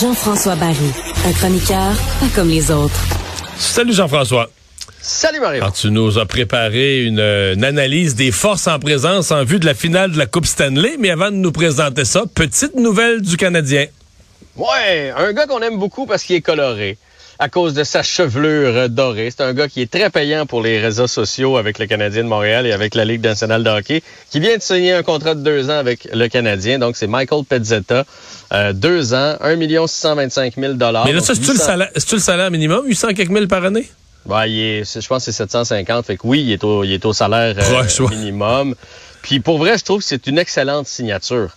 Jean-François Barry, un chroniqueur pas comme les autres. Salut Jean-François. Salut Marie. Alors, tu nous as préparé une, une, analyse des forces en présence en vue de la finale de la Coupe Stanley, mais avant de nous présenter ça, petite nouvelle du Canadien. Ouais, un gars qu'on aime beaucoup parce qu'il est coloré à cause de sa chevelure dorée. C'est un gars qui est très payant pour les réseaux sociaux avec le Canadien de Montréal et avec la Ligue nationale de hockey, qui vient de signer un contrat de deux ans avec le Canadien. Donc, c'est Michael Pezzetta. Euh, deux ans, 1 625 000 Mais là, ça, c'est-tu 800... le, salaire, le salaire minimum, 800 quelques mille par année? Ben, il est, je pense que c'est 750. Fait que oui, il est au, il est au salaire euh, minimum. Puis pour vrai, je trouve que c'est une excellente signature.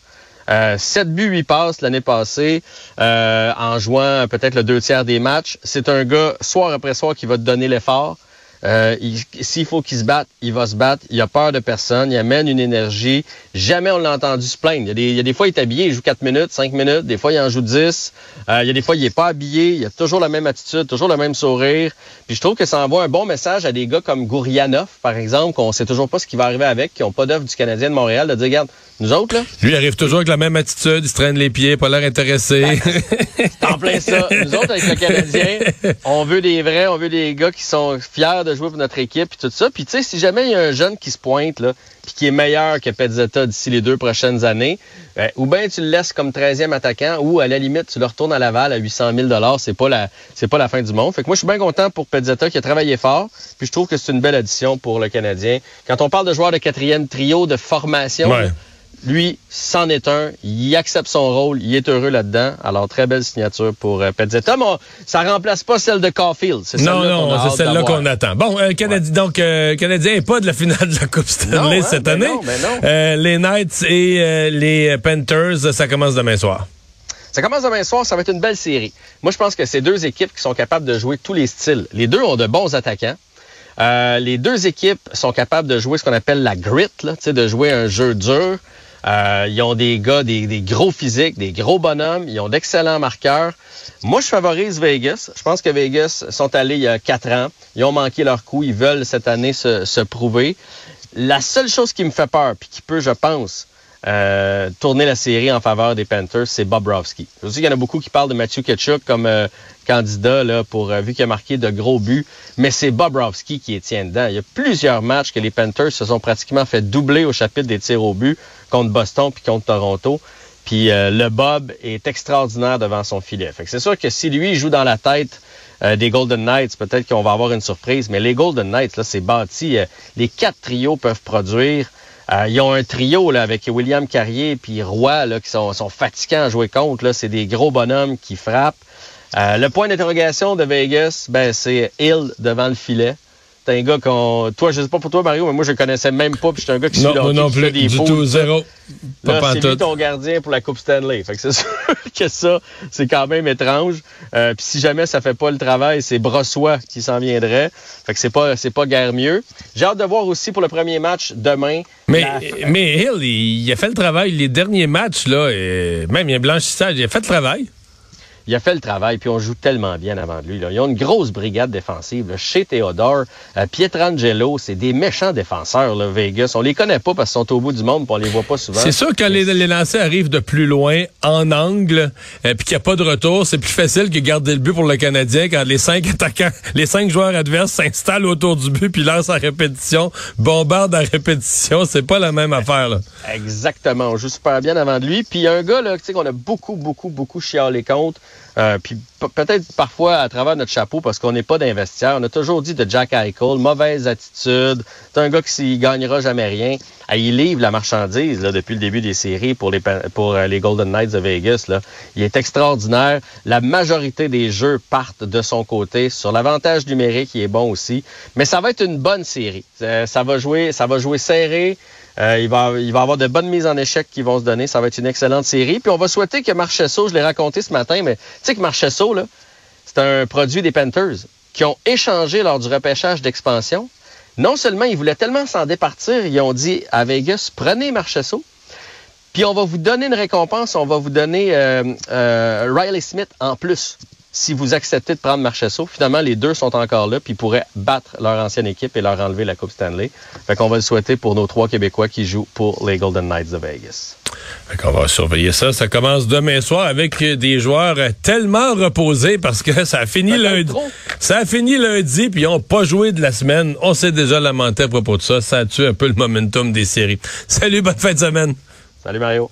Euh, 7 buts, 8 passes l'année passée euh, en jouant peut-être le deux tiers des matchs. C'est un gars, soir après soir, qui va te donner l'effort. Euh, S'il faut qu'il se batte, il va se battre. Il a peur de personne. Il amène une énergie. Jamais on l'a entendu se plaindre. Il y, a des, il y, a des, fois, il est habillé, il joue 4 minutes, 5 minutes. Des fois, il en joue 10. Euh, il y a des fois, il est pas habillé. Il a toujours la même attitude, toujours le même sourire. Puis je trouve que ça envoie un bon message à des gars comme Gourianov, par exemple, qu'on sait toujours pas ce qui va arriver avec, qui ont pas d'œuvre du Canadien de Montréal, de dire, regarde, nous autres, là. Lui, il arrive toujours avec la même attitude. Il se traîne les pieds, pas l'air intéressé. en plein ça. Nous autres, avec le Canadien, on veut des vrais, on veut des gars qui sont fiers de jouer pour notre équipe puis tout ça. Puis tu sais, si jamais il y a un jeune qui se pointe, là, qui est meilleur que Pezzetta d'ici les deux prochaines années, ben, ou bien tu le laisses comme 13e attaquant, ou à la limite, tu le retournes à Laval à 800 000 C'est pas la, c'est pas la fin du monde. Fait que moi, je suis bien content pour Pezzetta qui a travaillé fort, puis je trouve que c'est une belle addition pour le Canadien. Quand on parle de joueurs de quatrième trio de formation. Lui, c'en est un. Il accepte son rôle. Il est heureux là-dedans. Alors, très belle signature pour euh, Pezzetta. Mais on, ça remplace pas celle de Caulfield. C'est non, non, c'est celle-là qu'on attend. Bon, euh, Canadi ouais. donc, euh, Canadien n'est pas de la finale de la Coupe Stanley non, hein, cette ben année. non, ben non. Euh, les Knights et euh, les Panthers, ça commence demain soir. Ça commence demain soir, ça va être une belle série. Moi, je pense que c'est deux équipes qui sont capables de jouer tous les styles. Les deux ont de bons attaquants. Euh, les deux équipes sont capables de jouer ce qu'on appelle la grit, là, de jouer un jeu dur. Euh, ils ont des gars, des, gros physiques, des gros bonhommes. Ils ont d'excellents marqueurs. Moi, je favorise Vegas. Je pense que Vegas sont allés il y a quatre ans. Ils ont manqué leur coup. Ils veulent cette année se, se prouver. La seule chose qui me fait peur, puis qui peut, je pense, euh, tourner la série en faveur des Panthers, c'est Bobrovski. Je sais qu'il y en a beaucoup qui parlent de Matthew Ketchuk comme euh, candidat là, pour euh, vu qu'il a marqué de gros buts, mais c'est Bobrovski qui est tient dedans. Il y a plusieurs matchs que les Panthers se sont pratiquement fait doubler au chapitre des tirs au but contre Boston puis contre Toronto. Puis euh, le Bob est extraordinaire devant son filet. Fait c'est sûr que si lui joue dans la tête euh, des Golden Knights, peut-être qu'on va avoir une surprise. Mais les Golden Knights, là, c'est bâti. les quatre trios peuvent produire. Euh, ils ont un trio là, avec William Carrier et Roy là, qui sont, sont fatigants à jouer contre. Là. C'est des gros bonhommes qui frappent. Euh, le point d'interrogation de Vegas, ben, c'est Hill devant le filet. C'est un gars qu'on. Toi, je sais pas pour toi, Mario, mais moi, je le connaissais même pas. Puis je suis un gars qui non, suit non plus, des du tout, zéro. Pas Là, c'est lui ton gardien pour la Coupe Stanley. Fait que c'est sûr que ça, c'est quand même étrange. Euh, Puis si jamais ça fait pas le travail, c'est Brossois qui s'en viendrait. Fait que c'est pas, c'est pas guère mieux. J'ai hâte de voir aussi pour le premier match demain. Mais, la- mais Hill, il, il a fait le travail. Les derniers matchs, là, et même il y a un blanchissage, il a fait le travail. Il a fait le travail, puis on joue tellement bien avant de lui. Là. Ils ont une grosse brigade défensive. Là. Chez Theodore, euh, Pietrangelo, c'est des méchants défenseurs, là, Vegas. On les connaît pas parce qu'ils sont au bout du monde, puis on les voit pas souvent. C'est sûr que quand les, les lancers arrivent de plus loin, en angle, euh, puis qu'il n'y a pas de retour, c'est plus facile que garder le but pour le Canadien quand les cinq attaquants, les cinq joueurs adverses s'installent autour du but puis lancent en répétition, bombardent en répétition. C'est pas la même affaire, là. Exactement. On joue super bien avant de lui. Puis il y a un gars là, tu sais, qu'on a beaucoup, beaucoup, beaucoup chialé contre. Euh, puis pe- peut-être parfois à travers notre chapeau parce qu'on n'est pas d'investisseurs. On a toujours dit de Jack Eichel, mauvaise attitude. C'est un gars qui s'il gagnera jamais rien. Ah, il livre la marchandise depuis le début des séries pour les Pan- pour euh, les Golden Knights de Vegas. Là. Il est extraordinaire. La majorité des jeux partent de son côté. Sur l'avantage numérique, il est bon aussi. Mais ça va être une bonne série. Euh, ça va jouer, ça va jouer serré. Euh, il, va, avoir de bonnes mises en échec qui vont se donner. Ça va être une excellente série. Puis on va souhaiter que Marchesso, je l'ai raconté ce matin, mais tu sais que Marchesso, là, c'est un produit des Panthers qui ont échangé lors du repêchage d'expansion. Non seulement ils voulaient tellement s'en départir, ils ont dit à Vegas, prenez Marchesso, puis on va vous donner une récompense, on va vous donner euh, euh, Riley Smith en plus. Si vous acceptez de prendre Marchesso, finalement, les deux sont encore là, puis ils pourraient battre leur ancienne équipe et leur enlever la Coupe Stanley. Fait qu'on va le souhaiter pour nos trois Québécois qui jouent pour les Golden Knights de Vegas. Fait qu'on va surveiller ça. Ça commence demain soir avec des joueurs tellement reposés parce que ça a fini lundi. Ça a fini lundi, puis ils n'ont pas joué de la semaine. On s'est déjà lamenté à propos de ça. Ça a tué un peu le momentum des séries. Salut, bonne fin de semaine. Salut Mario.